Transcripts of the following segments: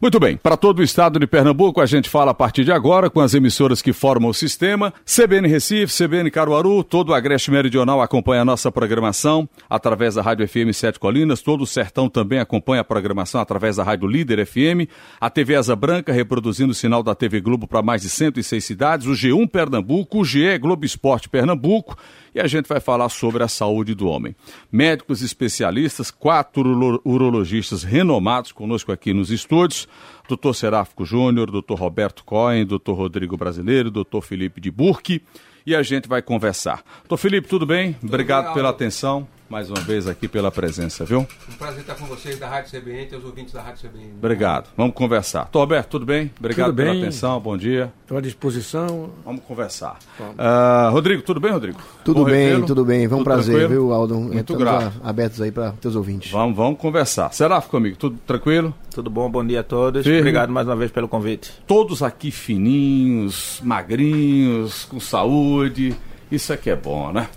Muito bem, para todo o estado de Pernambuco, a gente fala a partir de agora com as emissoras que formam o sistema. CBN Recife, CBN Caruaru, todo o Agreste Meridional acompanha a nossa programação através da Rádio FM Sete Colinas, todo o Sertão também acompanha a programação através da Rádio Líder FM, a TV Asa Branca reproduzindo o sinal da TV Globo para mais de 106 cidades, o G1 Pernambuco, o GE Globo Esporte Pernambuco e a gente vai falar sobre a saúde do homem. Médicos especialistas, quatro urologistas renomados conosco aqui nos estúdios, doutor Seráfico Júnior, doutor Roberto Cohen, doutor Rodrigo Brasileiro, doutor Felipe de Burque, e a gente vai conversar. Doutor Felipe, tudo bem? Tudo Obrigado pela atenção mais uma vez aqui pela presença, viu? Um prazer estar com vocês da Rádio CBN e os ouvintes da Rádio CBN. Obrigado. Vamos conversar. Tô Roberto, tudo bem? Obrigado tudo pela bem. atenção, bom dia. Estou à disposição. Vamos conversar. Uh, Rodrigo, tudo bem, Rodrigo? Tudo bom bem, tudo bem. Vamos um prazer, tranquilo? viu, Aldo? Muito grato. abertos aí para teus ouvintes. Vamos, vamos conversar. Será comigo? Tudo tranquilo? Tudo bom, bom dia a todos. Firme. Obrigado mais uma vez pelo convite. Todos aqui fininhos, magrinhos, com saúde. Isso aqui é bom, né?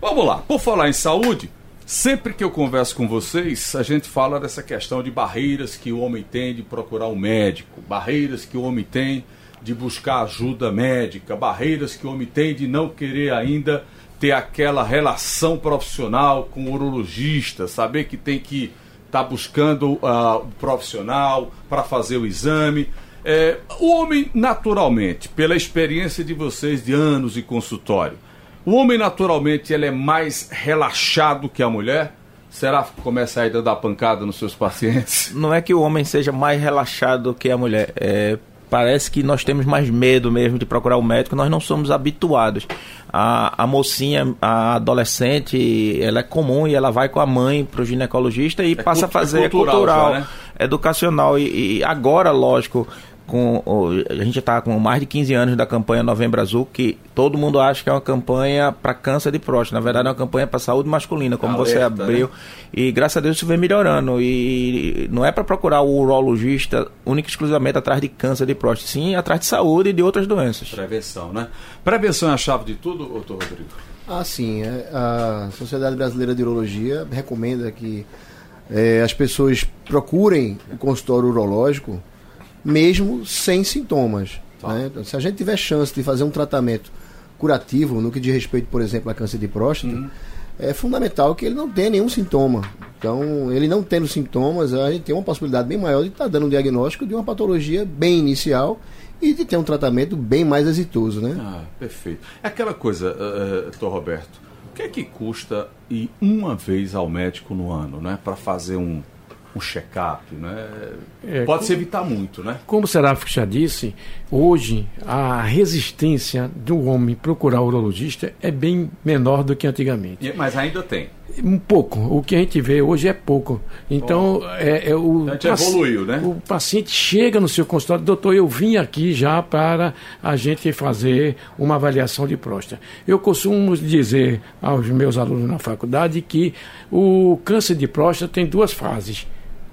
Vamos lá. Por falar em saúde, Sempre que eu converso com vocês, a gente fala dessa questão de barreiras que o homem tem de procurar um médico, barreiras que o homem tem de buscar ajuda médica, barreiras que o homem tem de não querer ainda ter aquela relação profissional com o urologista, saber que tem que estar tá buscando uh, o profissional para fazer o exame. É, o homem, naturalmente, pela experiência de vocês de anos de consultório, o homem, naturalmente, ele é mais relaxado que a mulher? Será que começa a ir dar pancada nos seus pacientes? Não é que o homem seja mais relaxado que a mulher. É, parece que nós temos mais medo mesmo de procurar o médico, nós não somos habituados. A, a mocinha, a adolescente, ela é comum e ela vai com a mãe para o ginecologista e é passa a fazer é cultural, cultural já, né? educacional. E, e, agora, lógico, com a gente está com mais de 15 anos da campanha Novembro Azul, que todo mundo acha que é uma campanha para câncer de próstata. Na verdade, é uma campanha para saúde masculina, como Alerta, você abriu. Né? E graças a Deus isso vem melhorando. E não é para procurar o urologista única e exclusivamente atrás de câncer de próstata, sim atrás de saúde e de outras doenças. Prevenção, né? Prevenção é a chave de tudo, doutor Rodrigo? Ah, sim. É, a Sociedade Brasileira de Urologia recomenda que é, as pessoas procurem o consultório urológico mesmo sem sintomas. Tá. Né? Então, se a gente tiver chance de fazer um tratamento curativo, no que diz respeito, por exemplo, a câncer de próstata, uhum. é fundamental que ele não tenha nenhum sintoma. Então, ele não tendo sintomas, a gente tem uma possibilidade bem maior de estar tá dando um diagnóstico de uma patologia bem inicial e de ter um tratamento bem mais exitoso, né? Ah, perfeito. É aquela coisa, uh, uh, Roberto, o que é que custa ir uma vez ao médico no ano, né? Para fazer um, um check-up, né? É, Pode se evitar muito, né? Como o Seráfico já disse, hoje a resistência do homem procurar o urologista é bem menor do que antigamente. Mas ainda tem. Um pouco. O que a gente vê hoje é pouco. Então, é, é, o. A gente evoluiu, né? O paciente chega no seu consultório, doutor, eu vim aqui já para a gente fazer uma avaliação de próstata. Eu costumo dizer aos meus alunos na faculdade que o câncer de próstata tem duas fases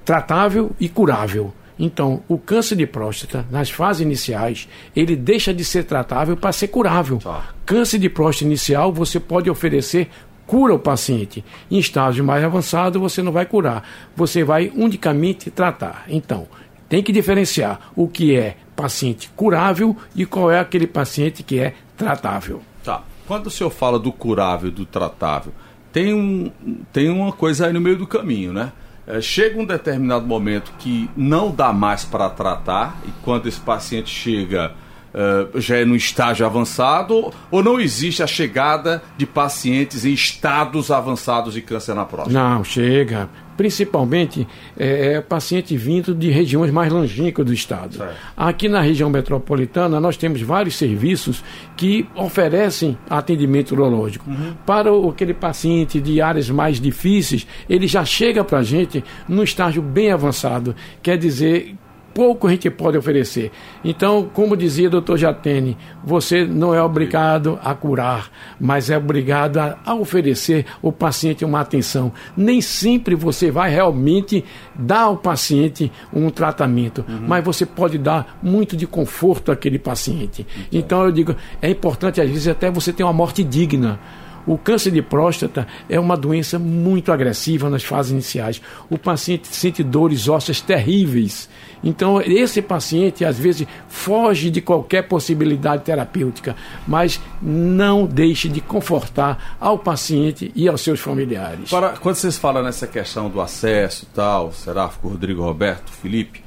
tratável e curável. Então, o câncer de próstata, nas fases iniciais, ele deixa de ser tratável para ser curável. Tá. Câncer de próstata inicial, você pode oferecer cura ao paciente. Em estágio mais avançado, você não vai curar, você vai unicamente tratar. Então, tem que diferenciar o que é paciente curável e qual é aquele paciente que é tratável. Tá. Quando o senhor fala do curável e do tratável, tem, um, tem uma coisa aí no meio do caminho, né? É, chega um determinado momento que não dá mais para tratar, e quando esse paciente chega uh, já é no estágio avançado, ou não existe a chegada de pacientes em estados avançados de câncer na próstata? Não, chega principalmente é, é, paciente vindo de regiões mais longínquas do estado. Certo. Aqui na região metropolitana, nós temos vários serviços que oferecem atendimento urológico. Uhum. Para o, aquele paciente de áreas mais difíceis, ele já chega para a gente no estágio bem avançado. Quer dizer pouco a gente pode oferecer. Então, como dizia o doutor Jatene, você não é obrigado a curar, mas é obrigado a, a oferecer ao paciente uma atenção. Nem sempre você vai realmente dar ao paciente um tratamento, uhum. mas você pode dar muito de conforto àquele paciente. Então, então eu digo, é importante às vezes até você ter uma morte digna O câncer de próstata é uma doença muito agressiva nas fases iniciais. O paciente sente dores ósseas terríveis. Então, esse paciente, às vezes, foge de qualquer possibilidade terapêutica, mas não deixe de confortar ao paciente e aos seus familiares. Para, quando vocês falam nessa questão do acesso tal, Seráfico, Rodrigo Roberto, Felipe,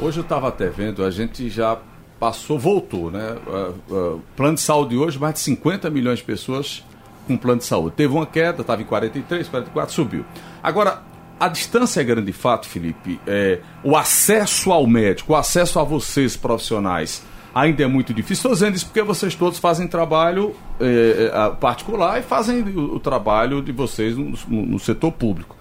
hoje eu estava até vendo, a gente já passou, voltou, né? Uh, uh, plano de saúde hoje, mais de 50 milhões de pessoas com plano de saúde. Teve uma queda, estava em 43, 44, subiu. Agora, a distância é grande de fato, Felipe. É, o acesso ao médico, o acesso a vocês profissionais, ainda é muito difícil. Estou dizendo isso porque vocês todos fazem trabalho é, é particular e fazem o, o trabalho de vocês no, no, no setor público.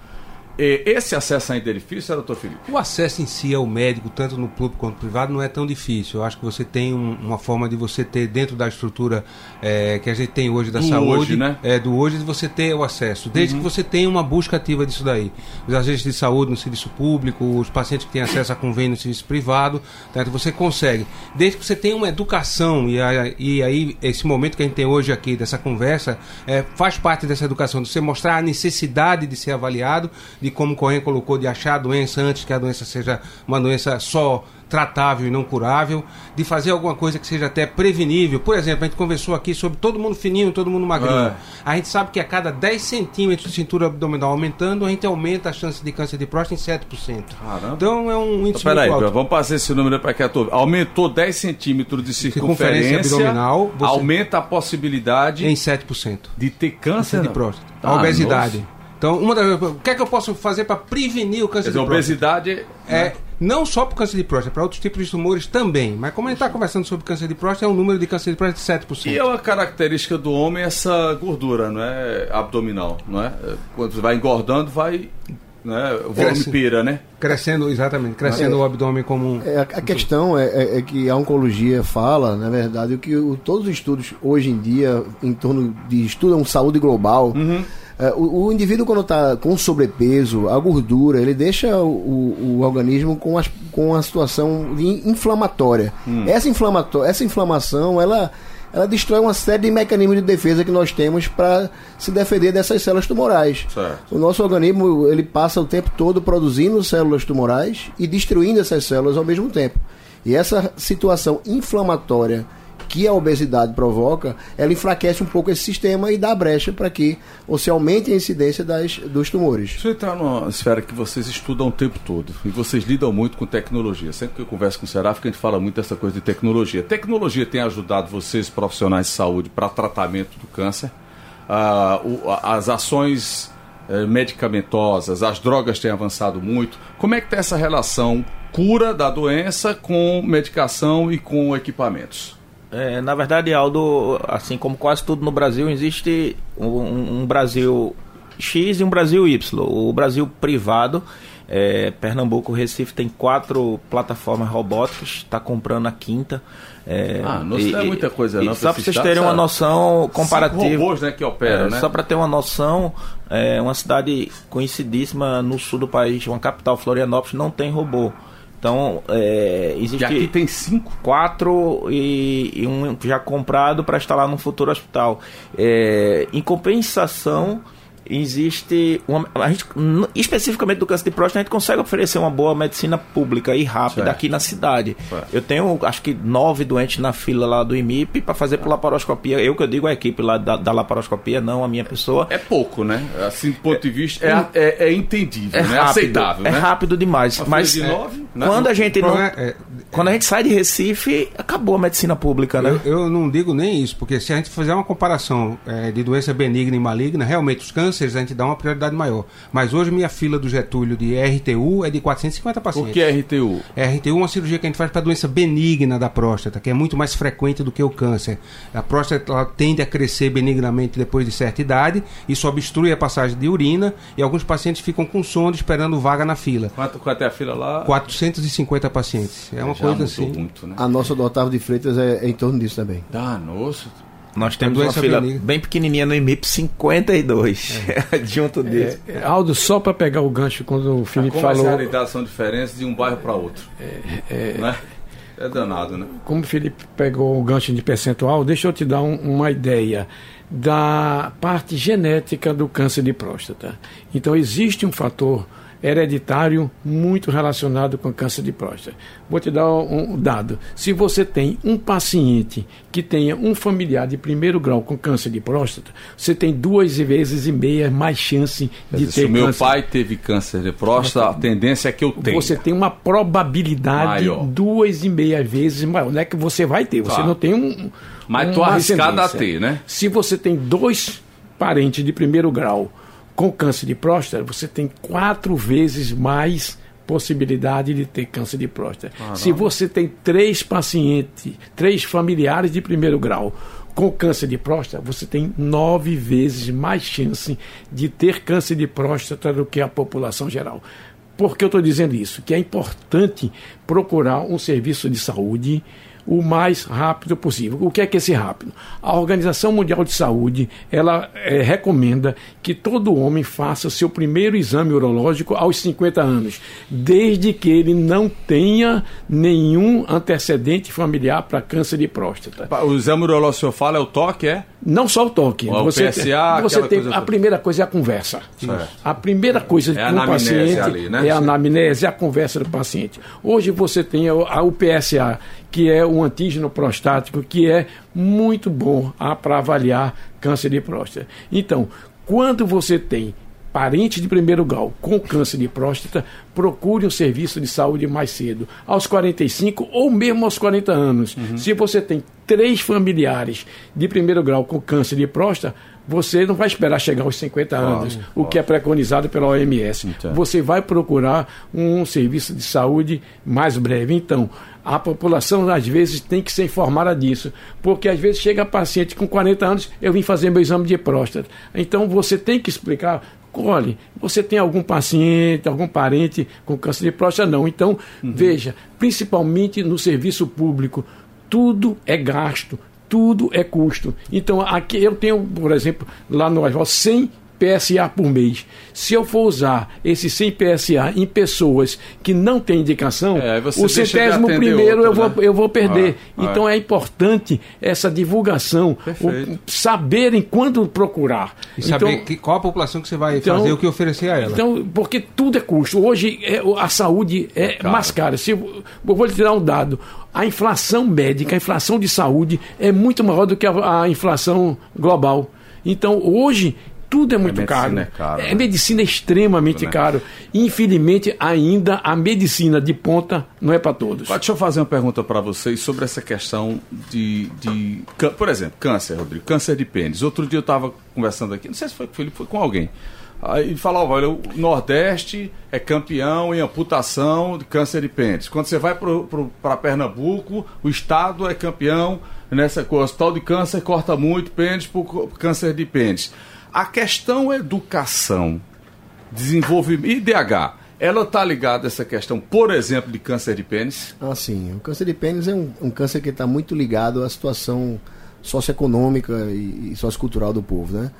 Esse acesso ainda é difícil, doutor Felipe? O acesso em si ao médico, tanto no público quanto no privado, não é tão difícil. Eu acho que você tem um, uma forma de você ter dentro da estrutura é, que a gente tem hoje da do saúde, hoje, né? é, do hoje, de você ter o acesso, desde uhum. que você tenha uma busca ativa disso daí. Os agentes de saúde no serviço público, os pacientes que têm acesso a convênio no serviço privado, tanto você consegue. Desde que você tenha uma educação, e, e aí esse momento que a gente tem hoje aqui, dessa conversa, é, faz parte dessa educação, de você mostrar a necessidade de ser avaliado, de como o Correia colocou, de achar a doença antes que a doença seja uma doença só tratável e não curável, de fazer alguma coisa que seja até prevenível. Por exemplo, a gente conversou aqui sobre todo mundo fininho, todo mundo magrinho. É. A gente sabe que a cada 10 centímetros de cintura abdominal aumentando, a gente aumenta a chance de câncer de próstata em 7%. Caramba. Então é um índice então, peraí, alto. vamos passar esse número para que a turma. Aumentou 10 centímetros de circunferência, circunferência abdominal, aumenta a possibilidade em 7% de ter câncer, de próstata. Ah, a obesidade. Nossa. Então, uma das, o que é que eu posso fazer para prevenir o câncer dizer, de próstata? obesidade é né? não só para o câncer de próstata, para outros tipos de tumores também. Mas como a gente está conversando sobre câncer de próstata, é um número de câncer de próstata de 7%. E é uma característica do homem essa gordura, não é abdominal, não é? Quando você vai engordando, vai né? O volume Cresce, pira, né? Crescendo, exatamente, crescendo é, o abdômen como um. É, a, a questão é, é, é, que a oncologia fala, na verdade, o que o, todos os estudos hoje em dia, em torno de estudam saúde global. Uhum é, o, o, indivíduo, quando está com sobrepeso, a gordura, ele deixa o, o, organismo com, as, com a situação inflamatória. Hum. Essa, inflamatória essa inflamação, ela, ela destrói uma série de mecanismos de defesa que nós temos para se defender dessas células tumorais. Certo. O nosso organismo ele passa o tempo todo produzindo células tumorais e destruindo essas células ao mesmo tempo. E essa situação inflamatória que a obesidade provoca, ela enfraquece um pouco esse sistema e dá brecha para que você aumente a incidência das, dos tumores. Você está numa esfera que vocês estudam o tempo todo e vocês lidam muito com tecnologia. Sempre que eu converso com o Serafim, a gente fala muito dessa coisa de tecnologia. Tecnologia tem ajudado vocês, profissionais de saúde, para tratamento do câncer? Ah, o, as ações eh, medicamentosas, as drogas têm avançado muito. Como é que está essa relação cura da doença com medicação e com equipamentos? É, na verdade, Aldo, assim como quase tudo no Brasil, existe um, um Brasil X e um Brasil Y. O Brasil privado, é, Pernambuco, Recife tem quatro plataformas robóticas, está comprando a quinta. É, ah, não e, é muita coisa não. Só para vocês terem uma noção comparativa. robôs, né, que operam, é, né? Só para ter uma noção, é, uma cidade conhecidíssima no sul do país, uma capital, Florianópolis, não tem robô. Então, é, existe. E aqui tem cinco? Quatro e, e um já comprado para instalar no futuro hospital. É, em compensação existe uma, a gente, especificamente do câncer de próstata a gente consegue oferecer uma boa medicina pública e rápida certo. aqui na cidade certo. eu tenho acho que nove doentes na fila lá do IMIP para fazer por laparoscopia eu que eu digo a equipe lá da, da laparoscopia não a minha pessoa é pouco né assim do ponto de vista é, é, é entendível é né? rápido, aceitável é né? rápido demais mas de nove, né? quando a gente não, é, quando a gente sai de Recife acabou a medicina pública né eu, eu não digo nem isso porque se a gente fizer uma comparação é, de doença benigna e maligna realmente os cânceres cânceres a gente dá uma prioridade maior. Mas hoje minha fila do Getúlio de RTU é de 450 pacientes. O que é RTU? RTU é uma cirurgia que a gente faz para doença benigna da próstata, que é muito mais frequente do que o câncer. A próstata ela tende a crescer benignamente depois de certa idade, isso obstrui a passagem de urina e alguns pacientes ficam com sono esperando vaga na fila. Quanto, quanto é a fila lá? 450 pacientes. É uma Já coisa assim. Muito, né? A nossa do Otávio de Freitas é, é em torno disso também. Ah, nossa. Nós temos uma fila bem pequenininha no IMIP 52, é. junto dele. É, Aldo, só para pegar o gancho quando o Felipe falou... As são diferentes de um bairro para outro. É, é, né? É danado, né? Como o Felipe pegou o gancho de percentual, deixa eu te dar um, uma ideia da parte genética do câncer de próstata. Então, existe um fator hereditário muito relacionado com câncer de próstata. Vou te dar um dado. Se você tem um paciente que tenha um familiar de primeiro grau com câncer de próstata, você tem duas vezes e meia mais chance de ter se câncer. meu pai teve câncer de próstata, a tendência é que eu tenha. Você tem uma probabilidade maior. duas e meia vezes maior. Não é que você vai ter, você tá. não tem um. Mas tô arriscado a ter, né? Se você tem dois parentes de primeiro grau com câncer de próstata, você tem quatro vezes mais possibilidade de ter câncer de próstata. Ah, Se você tem três pacientes, três familiares de primeiro grau com câncer de próstata, você tem nove vezes mais chance de ter câncer de próstata do que a população geral. Por que eu estou dizendo isso? Que é importante procurar um serviço de saúde o mais rápido possível. O que é que é esse rápido? A Organização Mundial de Saúde ela é, recomenda que todo homem faça seu primeiro exame urológico aos 50 anos, desde que ele não tenha nenhum antecedente familiar para câncer de próstata. O exame urológico que o senhor fala é o toque, é? Não só o toque. O você PSA, você tem a primeira coisa é a conversa. Certo. A primeira coisa é com o paciente ali, né? é a anamnese, é a conversa do paciente. Hoje você tem o, a, o PSA, que é um antígeno prostático, que é muito bom para avaliar câncer de próstata. Então, quando você tem parente de primeiro grau com câncer de próstata, procure um serviço de saúde mais cedo, aos 45 ou mesmo aos 40 anos. Uhum. Se você tem três familiares de primeiro grau com câncer de próstata, você não vai esperar chegar aos 50 anos, o que é preconizado pela OMS. Então. Você vai procurar um serviço de saúde mais breve. Então, a população às vezes tem que ser informada disso, porque às vezes chega paciente com 40 anos, eu vim fazer meu exame de próstata. Então você tem que explicar Olhe, você tem algum paciente, algum parente com câncer de próstata? Não. Então, uhum. veja, principalmente no serviço público, tudo é gasto, tudo é custo. Então, aqui eu tenho, por exemplo, lá no Asval, 100 PSA por mês. Se eu for usar esse 100 PSA em pessoas que não têm indicação, é, o centésimo primeiro outro, eu, vou, né? eu vou perder. Ah, então é. é importante essa divulgação, o, saberem quando procurar. E saber então, que, qual a população que você vai então, fazer o que oferecer a ela. Então, porque tudo é custo. Hoje é, a saúde é, é mais cara. Se, eu vou lhe dar um dado. A inflação médica, a inflação de saúde é muito maior do que a, a inflação global. Então, hoje, tudo é muito caro. É, caro, é né? medicina é extremamente né? caro. Infelizmente, ainda a medicina de ponta não é para todos. Deixa eu fazer uma pergunta para vocês sobre essa questão de, de. Por exemplo, câncer, Rodrigo, câncer de pênis. Outro dia eu estava conversando aqui, não sei se foi com o Felipe, foi com alguém. Aí falava, olha, o Nordeste é campeão em amputação de câncer de pênis. Quando você vai para Pernambuco, o estado é campeão nessa coisa. O hospital de câncer corta muito pênis por câncer de pênis. A questão educação, desenvolvimento, IDH, ela está ligada a essa questão, por exemplo, de câncer de pênis? Ah, sim. O câncer de pênis é um, um câncer que está muito ligado à situação socioeconômica e, e sociocultural do povo, né?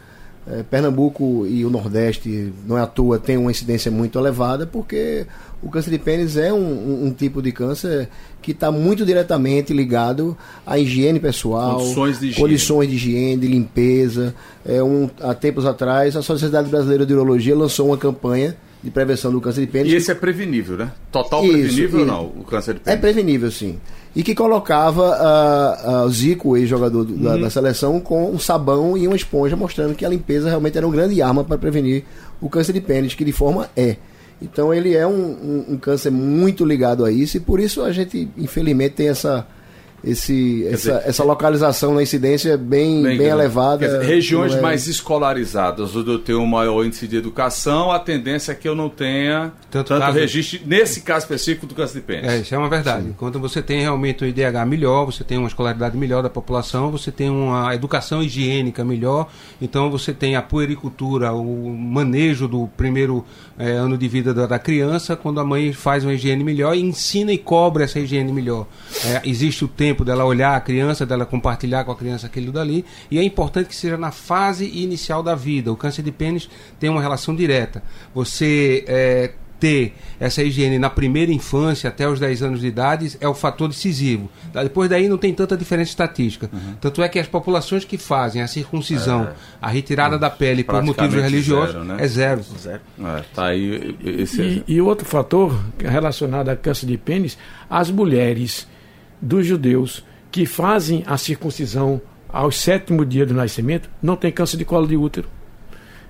É, Pernambuco e o Nordeste, não é à toa, tem uma incidência muito elevada, porque o câncer de pênis é um, um, um tipo de câncer que está muito diretamente ligado à higiene pessoal, condições de higiene, condições de, higiene, de limpeza. É, um, há tempos atrás, a Sociedade Brasileira de Urologia lançou uma campanha de prevenção do câncer de pênis. E esse é prevenível, né? Total Isso, prevenível ou não, o câncer de pênis? É prevenível, sim. E que colocava uh, uh, Zico, ex-jogador uhum. da, da, seleção, com um sabão e uma esponja, mostrando que a limpeza realmente era uma grande arma para prevenir o câncer de pênis, que de forma é. Então ele é um, um, um, câncer muito ligado a isso e por isso a gente, infelizmente, tem essa, esse, essa, dizer, essa localização na incidência bem, bem, bem elevada. Dizer, regiões é... mais escolarizadas, onde eu tenho um maior índice de educação, a tendência é que eu não tenha tanto, tanto registro, nesse caso específico do câncer de pênis. É, isso é uma verdade. Sim. Quando você tem realmente um IDH melhor, você tem uma escolaridade melhor da população, você tem uma educação higiênica melhor, então você tem a puericultura, o manejo do primeiro é, ano de vida da, da, criança, quando a mãe faz uma higiene melhor e ensina e cobra essa higiene melhor. É, existe o tempo tempo dela olhar a criança, dela compartilhar com a criança aquilo dali, e é importante que seja na fase inicial da vida. O câncer de pênis tem uma relação direta. Você é, ter essa higiene na primeira infância, até os 10 anos de idade, é o fator decisivo. Depois daí não tem tanta diferença estatística. Uhum. Tanto é que as populações que fazem a circuncisão, é. a retirada da pele por motivos religiosos, zero, né? é zero. zero. É, tá aí, esse... e, e outro fator relacionado a câncer de pênis, as mulheres dos judeus que fazem a circuncisão aos sétimo dia do nascimento não têm câncer de colo de útero.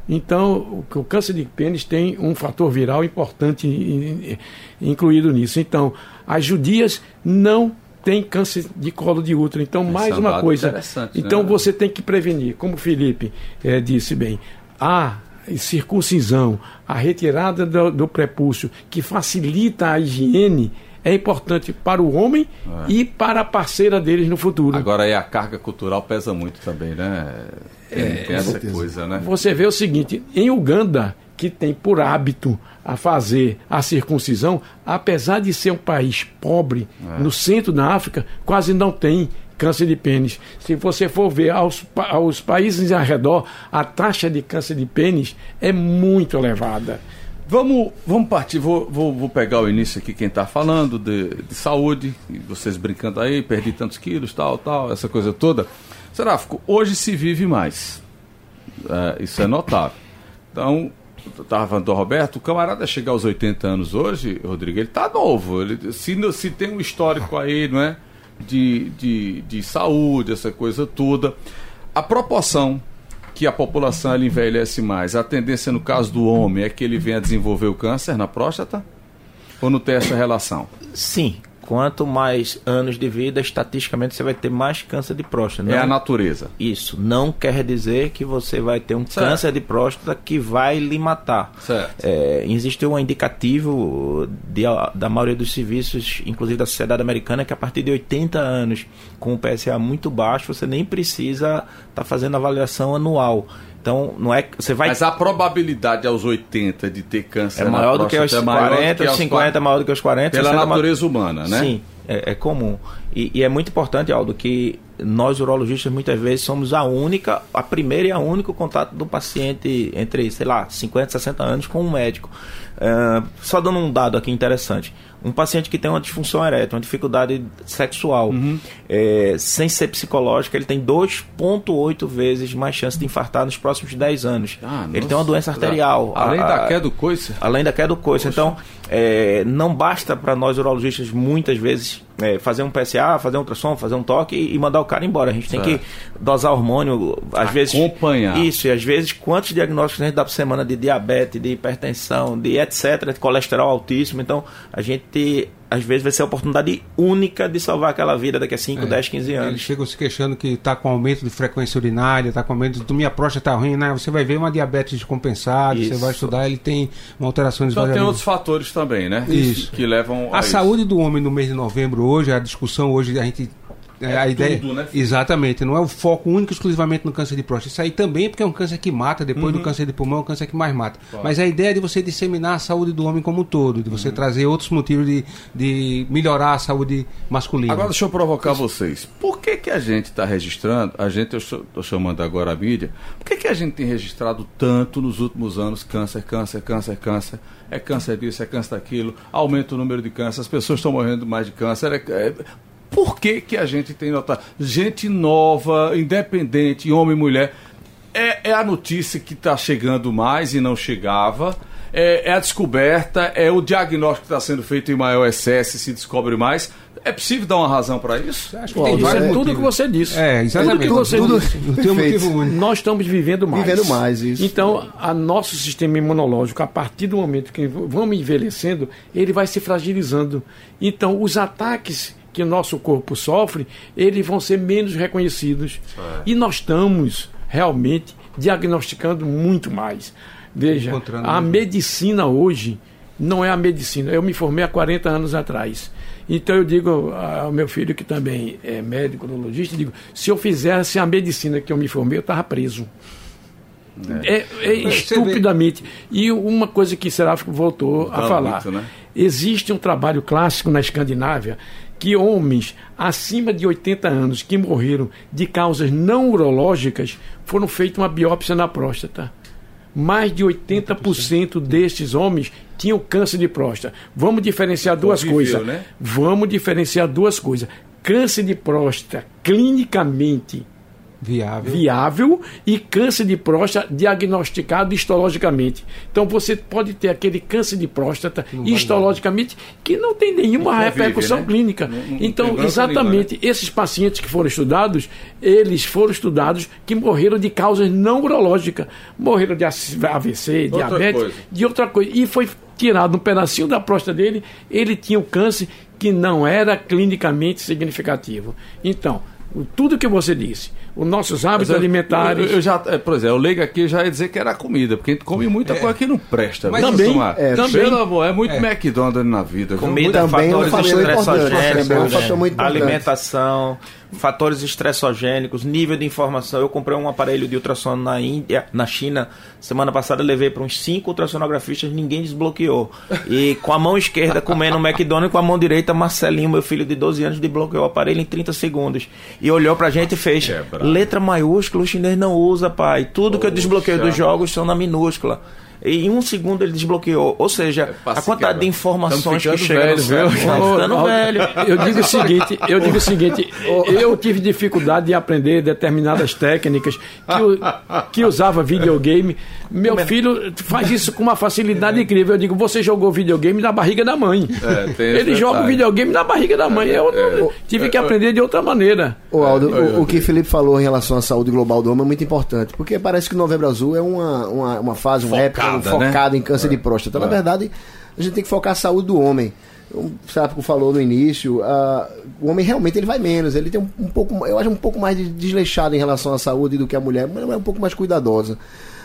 Então, o, câncer de pênis tem um fator viral importante incluído nisso. Então, as judias não têm câncer de colo de útero. Então, Esse mais é uma coisa. Então, né? você tem que prevenir, como o Felipe é, disse bem, a circuncisão, a retirada do, do prepúcio, que facilita a higiene é importante para o homem é. e para a parceira deles no futuro. Agora aí a carga cultural pesa muito também, né? Tem, é, tem essa coisa, né? Você vê o seguinte, em Uganda, que tem por hábito a fazer a circuncisão, apesar de ser um país pobre, é. no centro da África, quase não tem câncer de pênis. Se você for ver aos, aos países ao redor, a taxa de câncer de pênis é muito elevada. Vamos, vamos partir, vou, vou, vou pegar o início aqui, quem está falando de, de saúde, vocês brincando aí, perdi tantos quilos, tal, tal, essa coisa toda. Seráfico, hoje se vive mais. É, isso é notável. Então, estava falando do Roberto, o camarada chegar aos 80 anos hoje, Rodrigo, ele está novo. Ele, se, se tem um histórico aí, não é? De, de, de saúde, essa coisa toda. A proporção que a população ela envelhece mais, a tendência no caso do homem é que ele venha desenvolver o câncer na próstata? Ou não tem essa relação? Sim, quanto mais anos de vida, estatisticamente você vai ter mais câncer de próstata. Não, é a natureza. Isso. Não quer dizer que você vai ter um certo. câncer de próstata que vai lhe matar. Certo. É, existe um indicativo de, da maioria dos serviços, inclusive da sociedade americana, que a partir de 80 anos, com o PSA muito baixo, você nem precisa estar tá fazendo avaliação anual. Então, não é você vai Mas a probabilidade aos 80 de ter câncer é maior do que aos é 40, aos 50 é maior do que aos 40. Pela natureza humana, né? Sim, é, é comum. E, e, é muito importante, Aldo, que nós urologistas muitas vezes somos a única, a primeira e a único contato do paciente entre, sei lá, 50 e 60 anos com um médico. Uh, só dando um dado aqui interessante um paciente que tem uma disfunção erétil, uma dificuldade sexual, uhum. é, sem ser psicológica, ele tem 2,8 vezes mais chance de infartar nos próximos 10 anos. Ah, ele nossa. tem uma doença arterial. Além a, da queda do coice? Além da queda do coice. Então, é, não basta para nós urologistas, muitas vezes, é, fazer um PSA, fazer um ultrassom, fazer um toque e, e mandar o cara embora. A gente tem que dosar hormônio, às vezes. Acompanhar. Isso, e às vezes, quantos diagnósticos a gente dá por semana de diabetes, de hipertensão, de etc., colesterol altíssimo. Então, a gente às vezes vai ser a oportunidade única de salvar aquela vida daqui a 5, é, 10, 15 anos. Eles chegam se queixando que está com aumento de frequência urinária, está com aumento de minha próstata está ruim, né? Você vai ver uma diabetes descompensada, você vai estudar, ele tem uma alteração de Só tem outros fatores também, né? Isso. Que levam a, a saúde do homem no mês de novembro hoje, a discussão hoje, a gente é, é a ideia, tudo, né? Exatamente, não é o foco único exclusivamente no câncer de próstata. Isso aí também porque é um câncer que mata, depois uhum. do câncer de pulmão, é um câncer que mais mata. Claro. Mas a ideia é de você disseminar a saúde do homem como um todo, de você uhum. trazer outros motivos de, de melhorar a saúde masculina. Agora deixa eu provocar Isso. vocês. Por que, que a gente está registrando, a gente, eu estou chamando agora a mídia, por que, que a gente tem registrado tanto nos últimos anos câncer, câncer, câncer, câncer? É câncer disso, é câncer daquilo, aumenta o número de câncer, as pessoas estão morrendo mais de câncer. É, é, por que, que a gente tem notado? Gente nova, independente, homem e mulher. É, é a notícia que está chegando mais e não chegava. É, é, a descoberta, é o diagnóstico que está sendo feito em maior excesso, se descobre mais. É possível dar uma razão para isso? Acho que Pô, isso é tudo que você disse. É, exatamente. Tudo que você tudo disse. Tem um motivo único. Nós estamos vivendo mais. Vivendo mais, isso. Então, a nosso sistema imunológico, a partir do momento que vamos envelhecendo, ele vai se fragilizando. Então, os ataques que o nosso corpo sofre, eles vão ser menos reconhecidos. É. E nós estamos realmente diagnosticando muito mais. Veja, a medicina hoje não é a medicina. Eu me formei há 40 anos atrás. Então eu digo ao meu filho, que também é médico, neurologista, digo, se eu fizesse a medicina que eu me formei, eu estava preso. É, é, é estupidamente. E uma coisa que Seráfico voltou a falar. Muito, né? Existe um trabalho clássico na Escandinávia que homens acima de 80 anos que morreram de causas não urológicas foram feitas uma biópsia na próstata. mais de 80% destes homens tinham câncer de próstata. Vamos diferenciar duas coisas. Né? Vamos diferenciar duas coisas. Câncer de próstata clinicamente viável. viável e câncer de próstata diagnosticado histologicamente. Então você pode ter aquele câncer de próstata histologicamente que não tem nenhuma não repercussão vive, né? clínica. Não, não então, exatamente, esses pacientes que foram estudados, eles foram estudados que morreram de causas não urológicas. Morreram de AVC, outra diabetes, coisa. de outra coisa. E foi tirado um pedacinho da próstata dele, ele tinha um câncer que não era clinicamente significativo. Então, tudo que você disse, os nossos hábitos eu, alimentares. Eu, eu, já, é, por exemplo, eu leigo aqui já ia dizer que era comida, porque a gente come muita é. coisa que não presta. Mas também, é, também. Pelo amor, é muito é. McDonald's na vida. Comida, também fatores estressogênicos, é um fator muito alimentação, fatores estressogênicos, nível de informação. Eu comprei um aparelho de ultrassom na Índia, na China, semana passada levei para uns cinco ultrassonografistas, ninguém desbloqueou. E com a mão esquerda comendo um McDonald's, com a mão direita, Marcelinho, meu filho de 12 anos, desbloqueou o aparelho em 30 segundos. E olhou pra gente e fez letra maiúscula, o chinês não usa, pai. Tudo que eu desbloqueio dos jogos são na minúscula em um segundo ele desbloqueou. Ou seja, é a quantidade de informações que chegam. Velho, ficando velho. Eu digo o seguinte, eu digo o seguinte, eu tive dificuldade de aprender determinadas técnicas que, que usava videogame. Meu filho faz isso com uma facilidade incrível. Eu digo, você jogou videogame na barriga da mãe. É, ele joga o videogame na barriga da mãe. Eu não, é, tive que aprender de outra maneira. O, Aldo, o, o que Felipe falou em relação à saúde global do homem é muito importante, porque parece que o Novembro Azul é uma, uma, uma fase, uma Focada, época focado né? em câncer é. de próstata. Na é. verdade, a gente tem que focar a saúde do homem. O Sápico falou no início, uh, o homem realmente ele vai menos, ele tem um, um, pouco, eu acho um pouco mais desleixado em relação à saúde do que a mulher, mas é um pouco mais cuidadosa.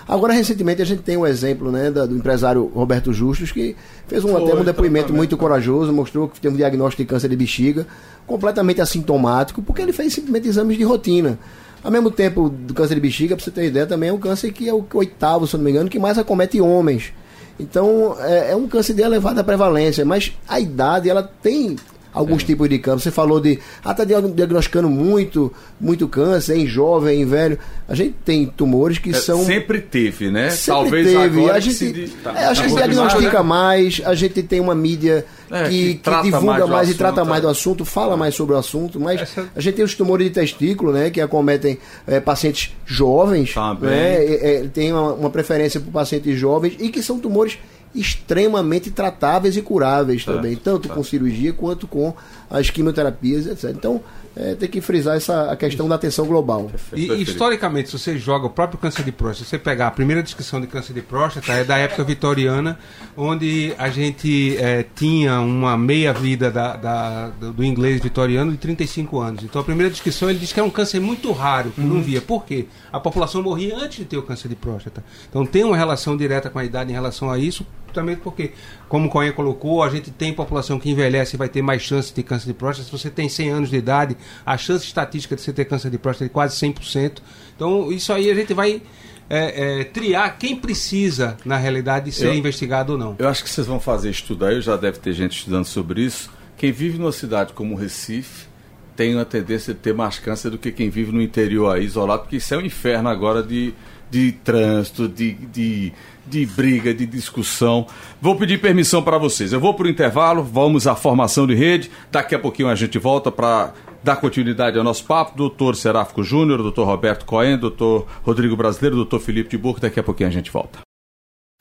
Agora, recentemente, a gente tem um exemplo né, do empresário Roberto Justus, que fez um, Foi, até um depoimento muito corajoso, mostrou que tem um diagnóstico de câncer de bexiga, completamente assintomático, porque ele fez simplesmente exames de rotina. Ao mesmo tempo, do câncer de bexiga, para você ter ideia, também é um câncer que é o oitavo, se não me engano, que mais acomete homens. Então, é, é um câncer de elevada prevalência, mas a idade, ela tem alguns é. tipos de câncer. Você falou de até tá diagnosticando muito, muito câncer em jovem, em velho. A gente tem tumores que é, são sempre teve, né? Sempre Talvez teve. a gente, se... tá, é, a gente tá diagnostica né? mais, a gente tem uma mídia é, que, que, que, divulga mais, mais e trata mais do é. assunto, fala mais sobre o assunto, mas Essa... a gente tem os tumores de testículo, né, que acometem é, pacientes jovens, né, tem uma, uma preferência por pacientes jovens e que são tumores extremamente tratáveis e curáveis também, tanto com cirurgia quanto com as quimioterapias, etc. Então, é, tem que frisar essa a questão da atenção global. E, historicamente, se você joga o próprio câncer de próstata, se você pegar a primeira descrição de câncer de próstata, é da época vitoriana, onde a gente é, tinha uma meia-vida da, da, do inglês vitoriano de 35 anos. Então, a primeira descrição ele diz que é um câncer muito raro, que uhum. não via. Por quê? A população morria antes de ter o câncer de próstata. Então, tem uma relação direta com a idade em relação a isso, também porque, como o Coen colocou, a gente tem população que envelhece e vai ter mais chance de câncer de próstata. Se você tem 100 anos de idade, a chance estatística de você ter câncer de próstata é quase 100%. Então, isso aí a gente vai é, é, triar quem precisa, na realidade, ser eu, investigado ou não. Eu acho que vocês vão fazer estudo aí, já deve ter gente estudando sobre isso. Quem vive numa cidade como Recife tem uma tendência de ter mais câncer do que quem vive no interior aí, isolado, porque isso é um inferno agora de, de trânsito, de, de, de briga, de discussão. Vou pedir permissão para vocês. Eu vou para o intervalo, vamos à formação de rede. Daqui a pouquinho a gente volta para dar continuidade ao nosso papo. Doutor Seráfico Júnior, doutor Roberto Cohen, doutor Rodrigo Brasileiro, doutor Felipe de Burco. Daqui a pouquinho a gente volta.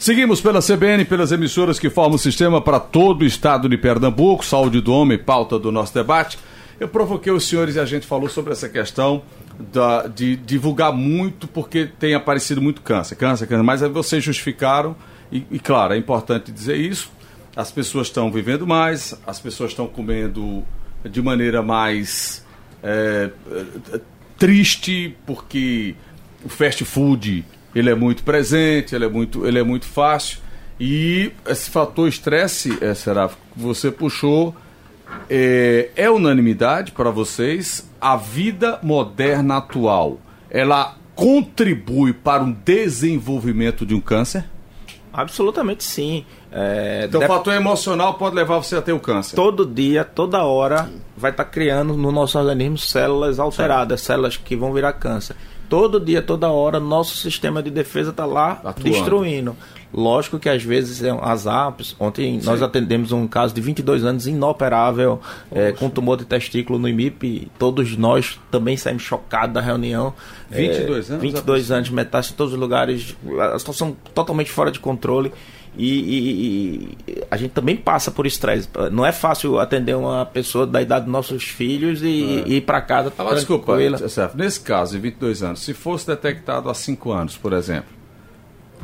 Seguimos pela CBN, pelas emissoras que formam o sistema para todo o estado de Pernambuco. Saúde do homem, pauta do nosso debate. Eu provoquei os senhores e a gente falou sobre essa questão da, de divulgar muito porque tem aparecido muito câncer, câncer, câncer. Mas aí vocês justificaram, e, e claro, é importante dizer isso. As pessoas estão vivendo mais, as pessoas estão comendo de maneira mais é, triste, porque o fast food ele é muito presente, ele é muito, ele é muito fácil. E esse fator estresse, é, será você puxou, é, é unanimidade para vocês. A vida moderna atual, ela contribui para um desenvolvimento de um câncer? Absolutamente sim. É, então, o fator emocional pode levar você a ter o câncer. Todo dia, toda hora, vai estar tá criando no nosso organismo células alteradas, certo. células que vão virar câncer. Todo dia, toda hora, nosso sistema de defesa está lá Atuando. destruindo. Lógico que às vezes é as apps. Ontem Sim. nós atendemos um caso de 22 anos inoperável, é, com tumor de testículo no IMIP. Todos nós também saímos chocados da reunião. 22 é, anos? 22 anos, metade em todos os lugares. A situação totalmente fora de controle. E, e, e, a gente também passa por estresse. Não é fácil atender uma pessoa da idade dos nossos filhos e, é. e ir para casa. Agora, desculpa, nesse caso, de 22 anos, se fosse detectado há 5 anos, por exemplo,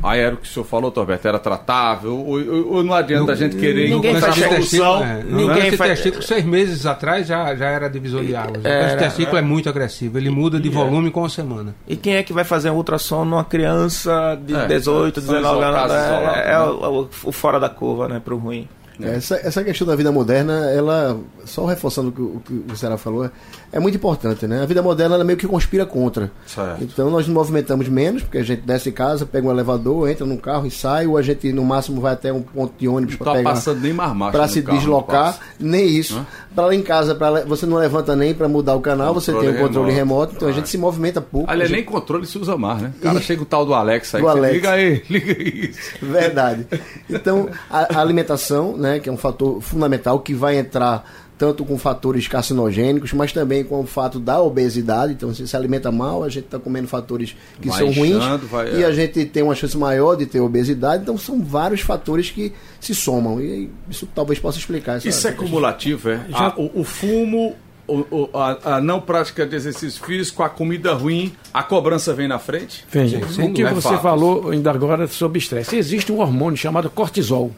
Aí era o que o senhor falou, Torberto, era tratável, ou, ou, ou não adianta a gente querer ninguém faz solução. É, ninguém faz testículo, seis meses atrás já, já era divisor de águas. É, o testículo é, é muito agressivo, ele muda de volume com a semana. E quem é que vai fazer um ultrassom numa criança de é, 18, 19 anos? É, é, o, o, o, fora da curva, né, pro ruim. É. Essa, essa questão da vida moderna, ela, só reforçando o que o, o Será falou, é muito importante, né? A vida moderna ela meio que conspira contra. Certo. Então nós nos movimentamos menos, porque a gente desce em casa, pega um elevador, entra num carro e sai, ou a gente no máximo vai até um ponto de ônibus para pegar. passando nem mais Para se carro, deslocar, nem isso. Para lá em casa, pra, você não levanta nem para mudar o canal, controle você tem o controle remoto, remoto então a gente se movimenta pouco. Aliás, gente... nem controle se usa mais, né? Cara e... chega o tal do Alexa aí, do Alexa. liga aí, liga isso. Verdade. Então, a alimentação, né, que é um fator fundamental que vai entrar tanto com fatores carcinogênicos, mas também com o fato da obesidade. Então, se se alimenta mal, a gente está comendo fatores que vai são ruins vai, e é. a gente tem uma chance maior de ter obesidade. Então, são vários fatores que se somam e isso talvez possa explicar. Essa isso é cumulativo, é? Já... o, o fumo o, a, a, não prática de exercício físico, a comida ruim, a cobrança vem na frente? Vem. Sim, o que é você fato. falou ainda agora sobre estresse. Existe um hormônio chamado cortisol.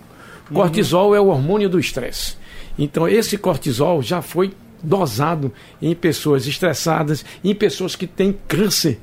Cortisol uhum. é o hormônio do estresse. Então, esse cortisol já foi dosado em pessoas estressadas, em pessoas que têm câncer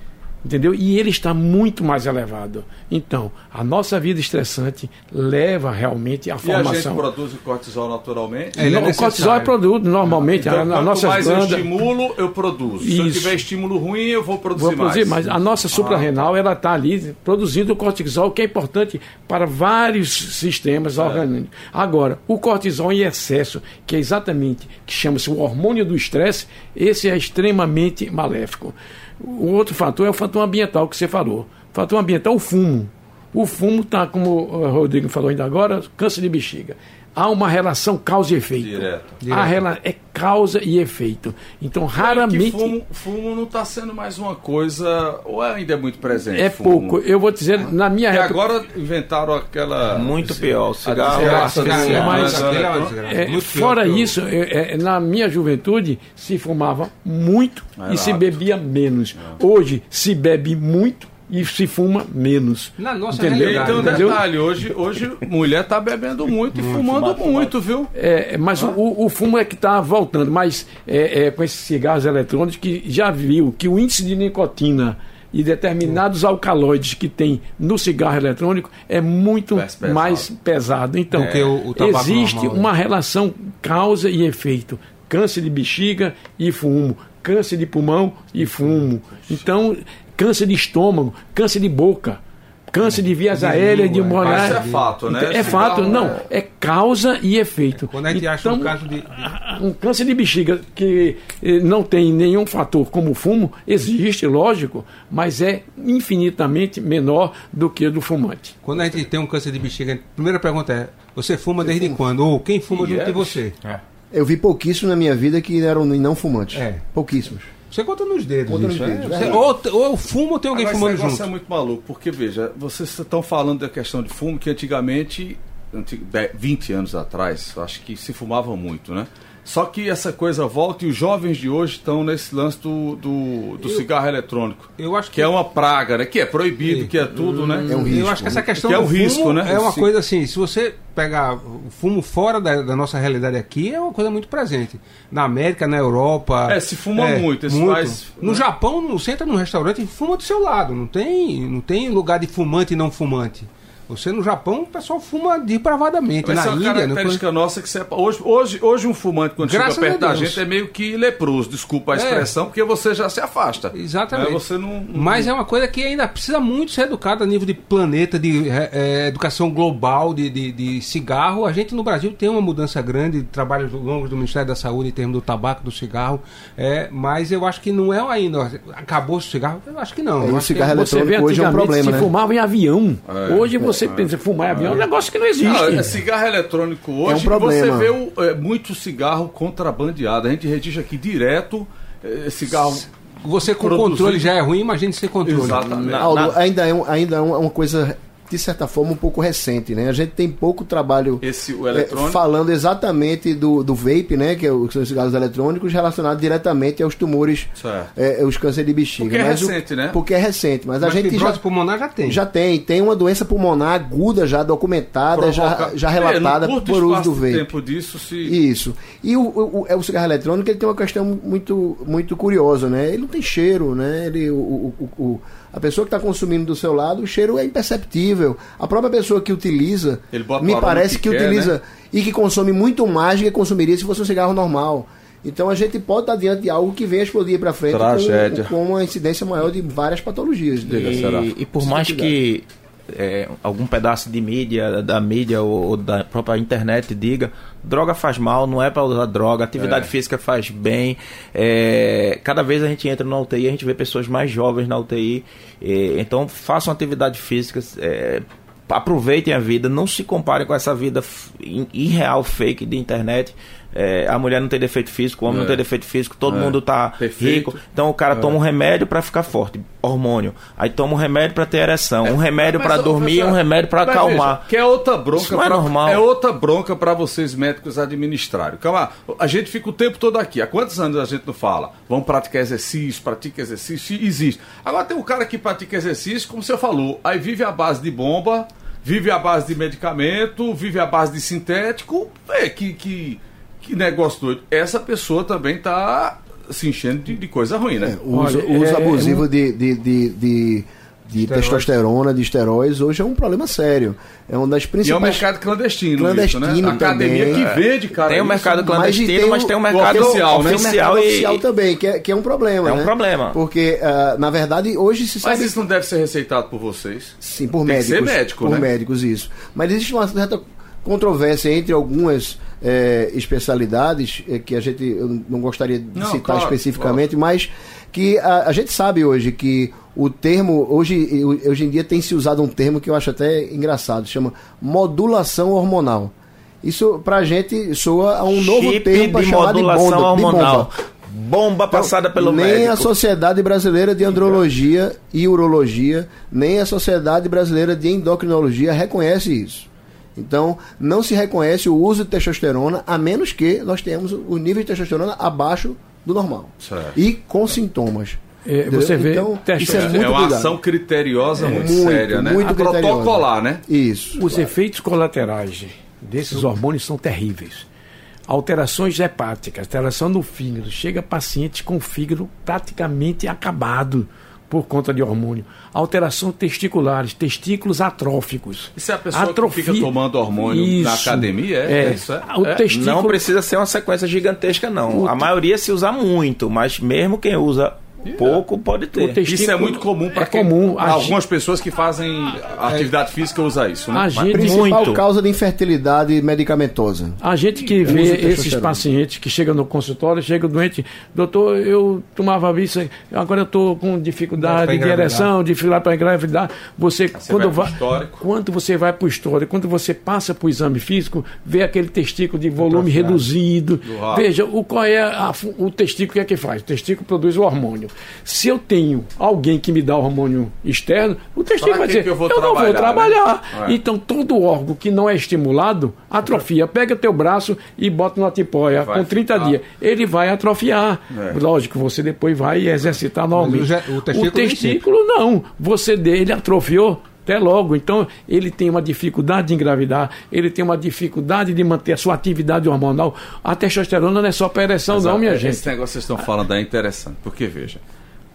entendeu? E ele está muito mais elevado. Então, a nossa vida estressante leva realmente à formação. E a gente produz o cortisol naturalmente? É, é o cortisol é produzido normalmente. Então, a, a nossa mais eu estimulo, eu produzo. Isso. Se eu tiver estímulo ruim, eu vou produzir, vou produzir mais. Mas a nossa suprarrenal, ah. ela está ali produzindo o cortisol, que é importante para vários sistemas é. orgânicos. Agora, o cortisol em excesso, que é exatamente, que chama-se o hormônio do estresse, esse é extremamente maléfico. O outro fator é o fator ambiental que você falou. O fator ambiental, o fumo. O fumo está, como o Rodrigo falou ainda agora, câncer de bexiga há uma relação causa e efeito. Direto. A rela é causa e efeito. Então, raramente. fumo, fumo não está sendo mais uma coisa. Ou ainda é muito presente? É fumo? pouco. Eu vou dizer, na minha E agora inventaram aquela. Muito esse, pior. O cigarro. É, mas, é, fora isso, é, é, na minha juventude se fumava muito e se bebia menos. Hoje se bebe muito e se fuma menos. Na nossa entendeu? Então, entendeu? detalhe, hoje, hoje mulher está bebendo muito, muito e fumando muito, viu? É, mas ah. o, o fumo é que está voltando, mas é, é, com esses cigarros eletrônicos que já viu que o índice de nicotina e determinados alcaloides que tem no cigarro eletrônico é muito pesado. mais pesado. Então, é. o, o existe normal, uma relação causa e efeito. Câncer de bexiga e fumo, câncer de pulmão e fumo. Então, câncer de estômago, câncer de boca, câncer de vias aéreas, de morar. Isso é fato, né? É fato, não. É causa e efeito. Quando a gente então, acha um caso de, Um câncer de bexiga que eh, não tem nenhum fator como o fumo, existe, lógico, mas é infinitamente menor do que o do fumante. Quando a gente tem um câncer de bexiga, a primeira pergunta é: você fuma você desde fuma? quando? Ou quem fuma junto de você? É. Eu vi pouquíssimos na minha vida que eram não fumantes. É. Pouquíssimos. Você conta nos dedos. Conta nos dedos. É. Ou, ou eu fumo ou tem alguém Agora, fumando junto. Isso é muito maluco, porque veja, vocês estão falando da questão de fumo que antigamente, 20 anos atrás, acho que se fumava muito, né? Só que essa coisa volta e os jovens de hoje estão nesse lance do, do, do eu, cigarro eletrônico. Eu acho que, que, é uma praga, né? Que é proibido, que é tudo, né? É um risco. Eu acho que essa questão que é um risco, né? É uma Sim. coisa assim, se você pegar o fumo fora da, da, nossa realidade aqui, é uma coisa muito presente. Na América, na Europa. É, se fuma é, muito. muito. Faz, no né? Japão, você entra num restaurante e fuma do seu lado. Não tem, não tem lugar de fumante e não fumante. Você no Japão, o pessoal fuma depravadamente. Mas na é uma Índia, característica nossa que você, hoje, hoje, hoje um fumante, quando Graças chega perto da gente, é meio que leproso, desculpa a é. expressão, é. porque você já se afasta. Exatamente. Né? Você não, não, Mas é uma coisa que ainda precisa muito ser educada a nível de planeta, de é, é, educação global, de, de, de, cigarro. A gente no Brasil tem uma mudança grande de trabalhos longos do Ministério da Saúde em termos do tabaco, do cigarro. É, mas eu acho que não é ainda. Acabou o cigarro? Eu acho que não. É, o cigarro eletrônico hoje é um problema. Se né? fumava em avião. Hoje você pensa fumar em avião é um negócio que não existe. Não, é cigarro eletrônico hoje, é um você vê o, é, muito cigarro contrabandeado. A gente registra aqui direto é, cigarro. Você com produzido. controle já é ruim, imagine sem controle. Exatamente. Aldo, ainda é, um, ainda é uma coisa de certa forma, um pouco recente, né? A gente tem pouco trabalho Esse, o eletrônico? É, falando exatamente do, do vape, né? Que é o, são os cigarros eletrônicos, relacionados diretamente aos tumores, é, os cânceres de bexiga. Porque é mas é recente, o, né? Porque é recente, mas, mas a gente já... pulmonar já tem. Já tem. Tem uma doença pulmonar aguda, já documentada, Provoca... já, já relatada é, por uso do vape. tempo disso, se... Isso. E o, o, o, cigarro eletrônico, ele tem uma questão muito, muito curiosa, né? Ele não tem cheiro, né? Ele, o, o, o a pessoa que está consumindo do seu lado, o cheiro é imperceptível. A própria pessoa que utiliza, me parece que, que quer, utiliza né? e que consome muito mais do que consumiria se fosse um cigarro normal. Então a gente pode estar diante de algo que venha explodir para frente com, com, uma incidência maior de várias patologias. E, e por mais que é, algum pedaço de mídia, da mídia ou, ou, da própria internet diga droga faz mal, não é para usar droga, atividade é. física faz bem. É, cada vez a gente entra na UTI, a gente vê pessoas mais jovens na UTI. É, então façam atividade física. É, aproveitem a vida, não se comparem com essa vida irreal, fake de internet. É, a mulher não tem defeito físico, o homem é. não tem defeito físico, todo é. mundo tá Perfeito. rico. Então o cara é. toma um remédio para ficar forte, hormônio. Aí toma um remédio para ter ereção, um é, remédio para dormir, um remédio para acalmar. Veja, que é outra bronca Isso não é pra, normal. É outra bronca para vocês médicos administrarem. Calma, a gente fica o tempo todo aqui. Há quantos anos a gente não fala? Vamos praticar exercício, pratica exercício, existe. Agora tem um cara que pratica exercício, como você falou, aí vive à base de bomba, vive à base de medicamento, vive à base de sintético, é que, que que negócio doido. Essa pessoa também está se enchendo de, de, coisa ruim, né? É, o uso, Olha, uso é, abusivo é, de, de, de, de de testosterona, de esteróides, hoje é um problema sério. É uma das principais. E é um mercado clandestino, clandestino isso, né? Academia que vende, cara. Tem um mercado clandestino, mas tem, mas tem um mercado oficial, né? Oficial, e... oficial também, que é, que é um problema. É um né? problema. Porque, uh, na verdade, hoje se sabe. Mas isso não deve ser receitado por vocês. Sim, por tem médicos. ser médico, por né? médicos, isso. Mas existe uma certa controvérsia entre algumas é, especialidades é, que a gente eu não gostaria de não, citar claro, especificamente, claro. mas que a, a, gente sabe hoje que o termo hoje hoje em dia tem se usado um termo que eu acho até engraçado, chama modulação hormonal. Isso pra gente soa a um Chip novo termo para chamar de, bomba, hormonal. de bomba. Bomba passada pelo nem médico. Nem a Sociedade Brasileira de Andrologia e Urologia, nem a Sociedade Brasileira de Endocrinologia reconhece isso. Então, não se reconhece o uso de testosterona, a menos que nós tenhamos o nível de testosterona abaixo do normal. Certo. E com sintomas. É, você vê, então, isso é, muito é uma ação criteriosa é, muito, muito, séria, né? Muito protocolar, né? Isso. Os claro. efeitos colaterais desses hormônios são terríveis. Alterações hepáticas, alteração no fígado. Chega paciente com o fígado praticamente acabado por conta de hormônio. Alteração testiculares, testículos atróficos. E se a pessoa Atrofia, fica tomando hormônio isso, na academia, é, é, isso é, o é. Testículo... Não precisa ser uma sequência gigantesca, não. O a maioria se usa muito, mas mesmo quem usa Pouco pode ter. Isso é muito comum para é comum. algumas gente... pessoas que fazem atividade física usam isso. Né? A gente, principal muito. causa de infertilidade medicamentosa. A gente que vê esses pacientes que chegam no consultório, chega doente, doutor, eu tomava isso, agora eu estou com dificuldade de ereção, dificuldade para engravidar. Você, você quando vai, vai quando você vai para o histórico, quando você passa para o exame físico, vê aquele testículo de volume reduzido. Veja, o, qual é a, o testículo que é que faz? O testículo produz o hormônio. Se eu tenho alguém que me dá hormônio externo, o testículo vai dizer, eu, eu não vou trabalhar. Né? É. Então, todo órgão que não é estimulado, atrofia. Pega teu braço e bota numa tipóia com 30 ficar. dias. Ele vai atrofiar. É. Lógico, você depois vai exercitar normalmente. O, o testículo, o testículo não. Você dele atrofiou, até logo. Então, ele tem uma dificuldade de engravidar, ele tem uma dificuldade de manter a sua atividade hormonal. A testosterona não é só para ereção, não, minha esse gente. Esse negócio que vocês estão falando é interessante, porque veja,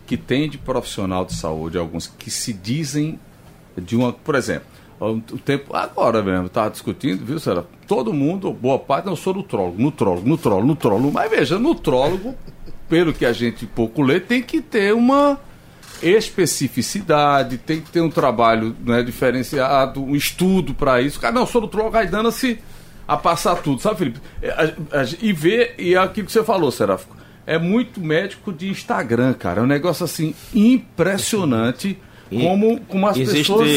que tem de profissional de saúde alguns que se dizem de uma, por exemplo, o tempo agora mesmo, estava discutindo, viu, Será? Todo mundo, boa parte, não sou nutrólogo, nutrólogo, nutrólogo, nutrólogo. Mas veja, nutrólogo, pelo que a gente pouco lê, tem que ter uma especificidade, tem que ter um trabalho né, diferenciado, um estudo para isso. Cara, não, sou nutrólogo, aí dando-se a passar tudo, sabe, Felipe? É, e ver, e é aquilo que você falou, Seráfico, é muito médico de Instagram, cara. É um negócio assim impressionante como, como as existe, pessoas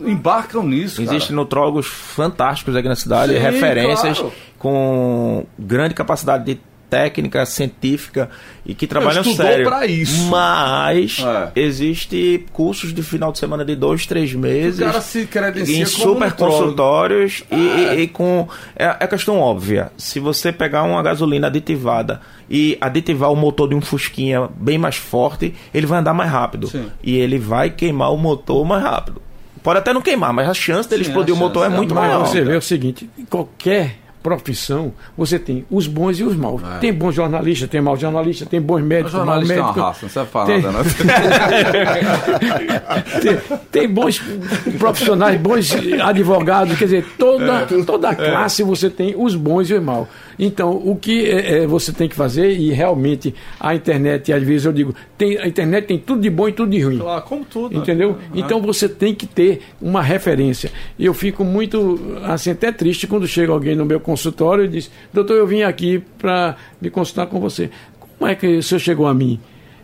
embarcam nisso. Existem nutrólogos fantásticos aqui na cidade, Sim, referências claro. com grande capacidade de técnica científica e que trabalham sério. para isso. Mas é. existe cursos de final de semana de dois, três meses. O cara se credencia em super consultórios e, e, e, com é, é questão óbvia. Se você pegar uma gasolina aditivada e aditivar o motor de um Fusquinha bem mais forte, ele vai andar mais rápido. Sim. E ele vai queimar o motor mais rápido. Pode até não queimar, mas a chance dele Sim, explodir o motor é, é muito maior. Você vê o seguinte, qualquer profissão, você tem os bons e os maus. É. Tem bons jornalistas, tem maus jornalistas, tem bons médicos, maus médicos. É raça, não serve tem... nada, né? tem, tem, bons profissionais, bons advogados, quer dizer, toda, é. toda classe você tem os bons e os maus. Então, o que é, é, você tem que fazer, e realmente a internet, às vezes eu digo, tem, a internet tem tudo de bom e tudo de ruim. Claro, como tudo. Entendeu? Né? Então você tem que ter uma referência. Eu fico muito, assim, até triste quando chega alguém no meu consultório e diz, doutor, eu vim aqui para me consultar com você. Como é que o senhor chegou a mim?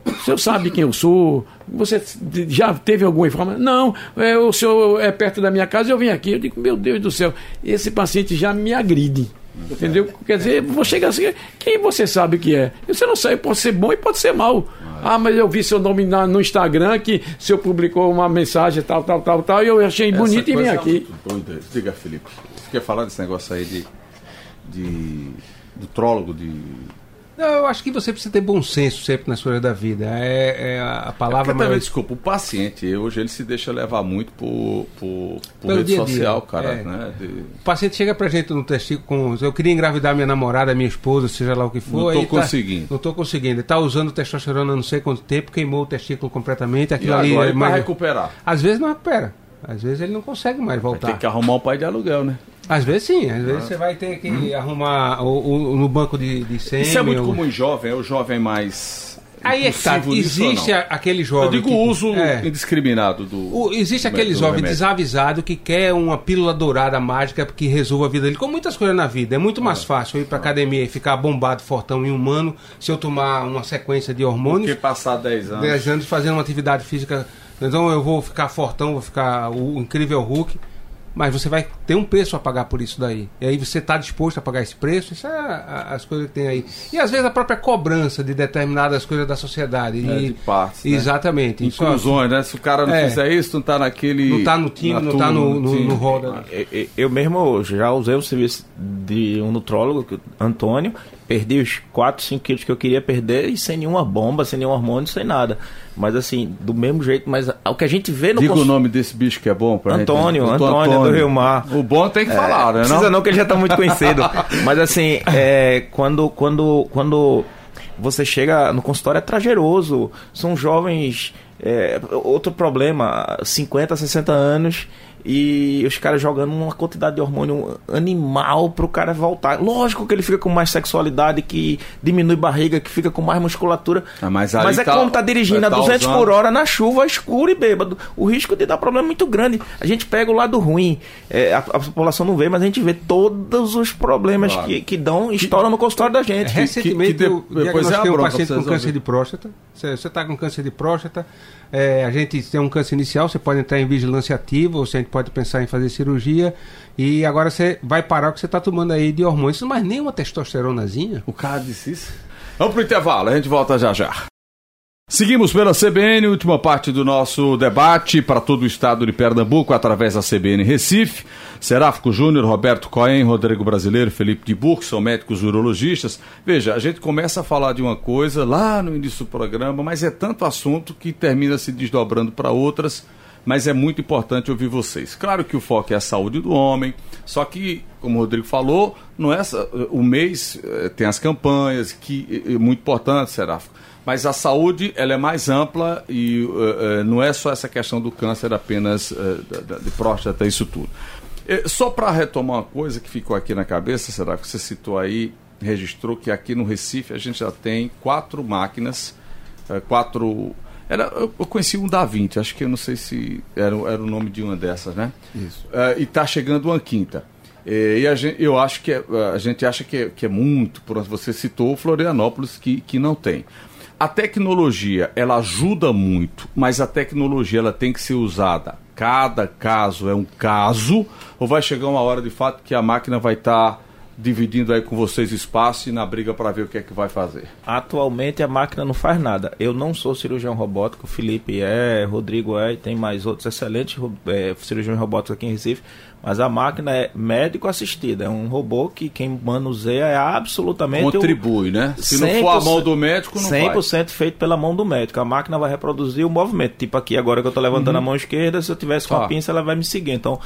O senhor sabe quem eu sou? Você já teve alguma informação? Não, é, o senhor é perto da minha casa e eu vim aqui. Eu digo, meu Deus do céu, esse paciente já me agride. Entendeu? Quer dizer, vou chegar assim, quem você sabe que é? Você não sabe, pode ser bom e pode ser mal. Ah, mas eu vi seu nome na, no Instagram que o senhor publicou uma mensagem tal, tal, tal, tal, e eu achei Essa bonito e vim aqui. É Diga, Felipe, você quer falar desse negócio aí de, de do trólogo, de não, eu acho que você precisa ter bom senso sempre na escolha da vida. É, é a palavra. É mais... também, desculpa, o paciente, hoje ele se deixa levar muito por, por, por rede dia social, cara. É. Né? De... O paciente chega pra gente no testículo com. Eu queria engravidar minha namorada, minha esposa, seja lá o que for. Não tô conseguindo. Tá, não tô conseguindo. Ele tá usando testosterona não sei quanto tempo, queimou o testículo completamente. Aquilo e ali. Agora ele vai recuperar. Às vezes não recupera. Às vezes ele não consegue mais voltar. Tem que arrumar um pai de aluguel, né? Às vezes sim, às vezes ah. você vai ter que hum. arrumar o, o, no banco de, de sêmen. Isso é muito comum em jovem, é o jovem mais. Aí é que tá, existe aquele jovem. Eu digo o uso é, indiscriminado do. O, existe aquele jovem remédio. desavisado que quer uma pílula dourada mágica que resolva a vida dele, com muitas coisas na vida. É muito mais ah. fácil eu ir pra ah. academia e ficar bombado, fortão e humano, se eu tomar uma sequência de hormônios. Do que passar 10 anos. 10 anos fazendo uma atividade física. Então eu vou ficar fortão, vou ficar o incrível Hulk mas você vai ter um preço a pagar por isso daí. E aí você está disposto a pagar esse preço? Isso é as coisas que tem aí. E às vezes a própria cobrança de determinadas coisas da sociedade. É, e, de partes. Né? Exatamente. Inclusões, né? Se o cara não é, fizer isso, não está naquele. Não está no time, não está no, no, no, roda. Eu mesmo já usei o serviço de um nutrólogo, Antônio, perdi os 4, 5 quilos que eu queria perder e sem nenhuma bomba, sem nenhum hormônio, sem nada. Mas assim, do mesmo jeito, mas o que a gente vê no Diga cons... o nome desse bicho que é bom pra Antônio, gente. Antônio, Antônio, do Rio Mar. O bom tem que é, falar, né? Não precisa não, que ele já tá muito conhecido. mas assim, é, quando, quando, quando você chega no consultório é trajeroso. São jovens. É, outro problema, 50, 60 anos e os caras jogando uma quantidade de hormônio animal pro cara voltar. Lógico que ele fica com mais sexualidade, que diminui barriga, que fica com mais musculatura. Ah, mas, mas é tá, como tá dirigindo a 200 tá por hora na chuva escura e bêbado. O risco de dar problema é muito grande. A gente pega o lado ruim. É, a, a, população não vê, mas a gente vê todos os problemas claro. que, que dão, estouram no consultório da gente. Recentemente, que, que, que depois é um paciente com câncer de próstata. Você está com câncer de próstata é, a gente tem um câncer inicial, você pode entrar em vigilância ativa, ou você pode pensar em fazer cirurgia. E agora você vai parar o que você está tomando aí de hormônios, mas nem uma testosteronazinha. O cara disse isso. Vamos pro intervalo, a gente volta já já. Seguimos pela CBN, última parte do nosso debate para todo o estado de Pernambuco, através da CBN Recife. Seráfico Júnior, Roberto Cohen, Rodrigo Brasileiro, Felipe de Burco, são médicos urologistas. Veja, a gente começa a falar de uma coisa lá no início do programa, mas é tanto assunto que termina se desdobrando para outras mas é muito importante ouvir vocês. Claro que o foco é a saúde do homem, só que, como o Rodrigo falou, não é o mês eh, tem as campanhas, que é muito importante, Seráfico. Mas a saúde ela é mais ampla e uh, não é só essa questão do câncer apenas uh, de, de próstata, isso tudo. Só para retomar uma coisa que ficou aqui na cabeça, será que você citou aí, registrou que aqui no Recife a gente já tem quatro máquinas, quatro era, eu conheci um da 20, acho que eu não sei se era, era o nome de uma dessas, né? Isso. Uh, e está chegando uma quinta. E, e a gente, eu acho que é, a gente acha que é, que é muito, por você citou Florianópolis, que, que não tem. A tecnologia, ela ajuda muito, mas a tecnologia ela tem que ser usada. Cada caso é um caso, ou vai chegar uma hora de fato que a máquina vai estar tá dividindo aí com vocês espaço e na briga para ver o que é que vai fazer? Atualmente a máquina não faz nada. Eu não sou cirurgião robótico, o Felipe é, Rodrigo é, e tem mais outros excelentes é, cirurgiões robóticos aqui em Recife, mas a máquina é médico assistida, é um robô que quem manuseia é absolutamente. Contribui, o... né? Se não for a mão do médico, não 100% faz. feito pela mão do médico. A máquina vai reproduzir o movimento. Tipo aqui, agora que eu estou levantando uhum. a mão esquerda, se eu tivesse com a pinça, ela vai me seguir. Então,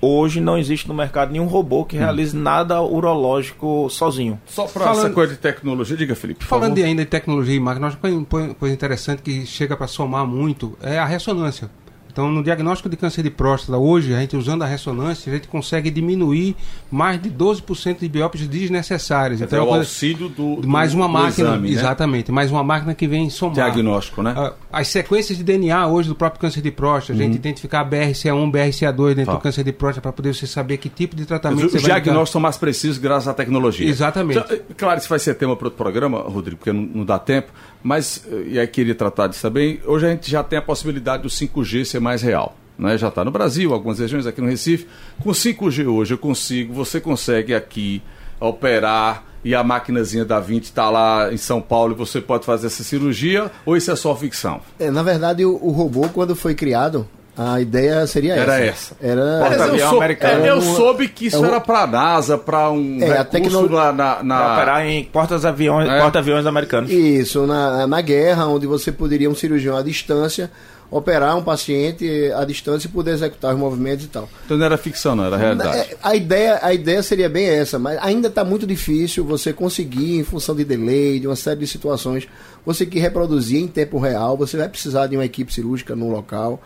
hoje não existe no mercado nenhum robô que realize uhum. nada urológico sozinho. Só para Falando... essa coisa de tecnologia, diga, Felipe. Falando de ainda de tecnologia e máquina, uma coisa interessante que chega para somar muito é a ressonância. Então, no diagnóstico de câncer de próstata, hoje, a gente usando a ressonância, a gente consegue diminuir mais de 12% de biópsias desnecessárias. Então, é o auxílio do, do Mais uma do máquina, exame, né? exatamente, mais uma máquina que vem somar. Diagnóstico, né? Ah, as sequências de DNA hoje do próprio câncer de próstata, a gente uhum. identificar BRCA1, BRCA2 dentro tá. do câncer de próstata para poder você saber que tipo de tratamento Os, os diagnósticos são mais precisos graças à tecnologia. Exatamente. Então, claro, isso vai ser tema para outro programa, Rodrigo, porque não, não dá tempo, mas, eh, e aí queria tratar disso também, hoje a gente já tem a possibilidade do 5G ser mais real né, já está no Brasil, algumas regiões aqui no Recife. Com 5G hoje eu consigo, você consegue aqui operar e a maquinazinha da 20 está lá em São Paulo e você pode fazer essa cirurgia ou isso é só ficção? É, na verdade, o, o robô, quando foi criado, a ideia seria era essa. essa. Era eu, sou, é, eu soube que isso é, era para a NASA, para um é, a tecnologia lá na, na... operar em portas-aviões é. porta-aviões americanos. Isso, na, na guerra, onde você poderia um cirurgião à distância operar um paciente à distância e poder executar os movimentos e tal. Então não era ficção, não era realidade. É, a ideia, a ideia seria bem essa, mas ainda está muito difícil você conseguir, em função de delay, de uma série de situações, você que reproduzir em tempo real, você vai precisar de uma equipe cirúrgica no local.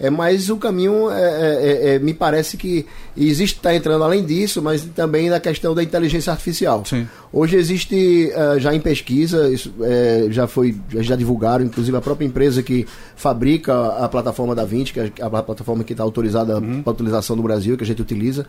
É, mas o caminho é, é, é, é me parece que existe está entrando além disso, mas também na questão da inteligência artificial. Sim. Hoje existe uh, já em pesquisa, isso, é, já foi já divulgaram, inclusive a própria empresa que fabrica a plataforma da 20, que é a plataforma que está autorizada uhum. para utilização no Brasil, que a gente utiliza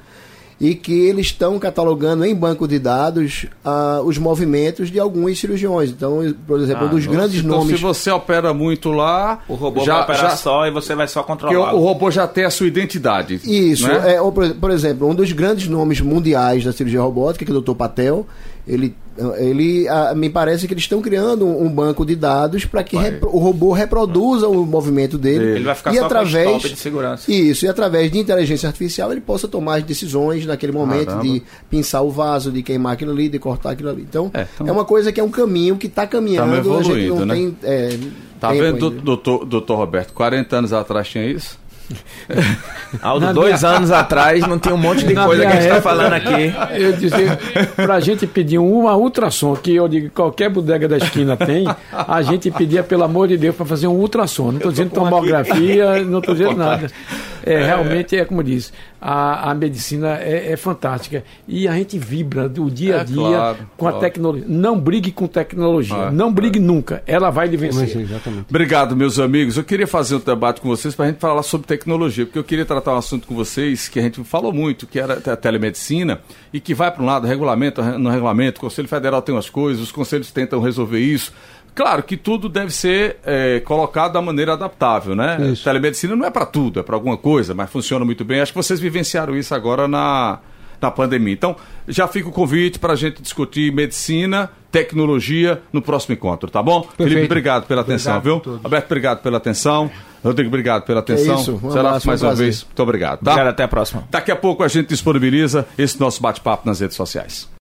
e que eles estão catalogando em banco de dados uh, os movimentos de alguns cirurgiões. Então, por exemplo, ah, um dos não, grandes então, nomes. Se você opera muito lá, o robô já, vai operar já, só e você vai só controlar. o, o robô já tem a sua identidade. Isso. Né? É, por exemplo, um dos grandes nomes mundiais da cirurgia robótica, que é o Dr. Patel, ele ele a, me parece que eles estão criando um, um banco de dados para que repro, o robô reproduza o movimento dele. Ele vai ficar e só através de segurança. Isso, e através de inteligência artificial ele possa tomar as decisões naquele momento Caramba. de pinçar o vaso, de queimar aquilo ali, de cortar aquilo ali. Então, é, então... é uma coisa que é um caminho que está caminhando. Tá evoluindo, a gente não né? tem. É, tá vendo, doutor, doutor Roberto? 40 anos atrás tinha isso? Aldo, dois minha... anos atrás não tinha um monte de Na coisa que a gente está falando aqui. Eu dizia, pra gente pedir uma ultrassom, que eu digo qualquer bodega da esquina tem, a gente pedia, pelo amor de Deus, para fazer um ultrassom. Não estou dizendo tomografia, aqui. não estou dizendo nada. É, realmente é como diz, a, a medicina é, é, fantástica e a gente vibra do dia a é, dia claro, com a tecnologia. Não brigue com tecnologia, ah, não brigue nunca, ela vai lhe vencer. Exatamente. Obrigado, meus amigos. Eu queria fazer um debate com vocês para a gente falar sobre tecnologia, porque eu queria tratar um assunto com vocês que a gente falou muito, que era a telemedicina e que vai para um lado, regulamento, no regulamento, o Conselho Federal tem umas coisas, os conselhos tentam resolver isso. Claro que tudo deve ser é, colocado da maneira adaptável, né? Isso. Telemedicina não é para tudo, é para alguma coisa, mas funciona muito bem. Acho que vocês vivenciaram isso agora na, na pandemia. Então, já fica o convite para a gente discutir medicina, tecnologia no próximo encontro, tá bom? Perfeito. Felipe, obrigado pela atenção, obrigado viu? Alberto, obrigado pela atenção. Rodrigo, obrigado pela atenção. É isso. Um Será mais uma vez. Muito obrigado. Tá? Obrigado, até a próxima. Daqui a pouco a gente disponibiliza esse nosso bate-papo nas redes sociais.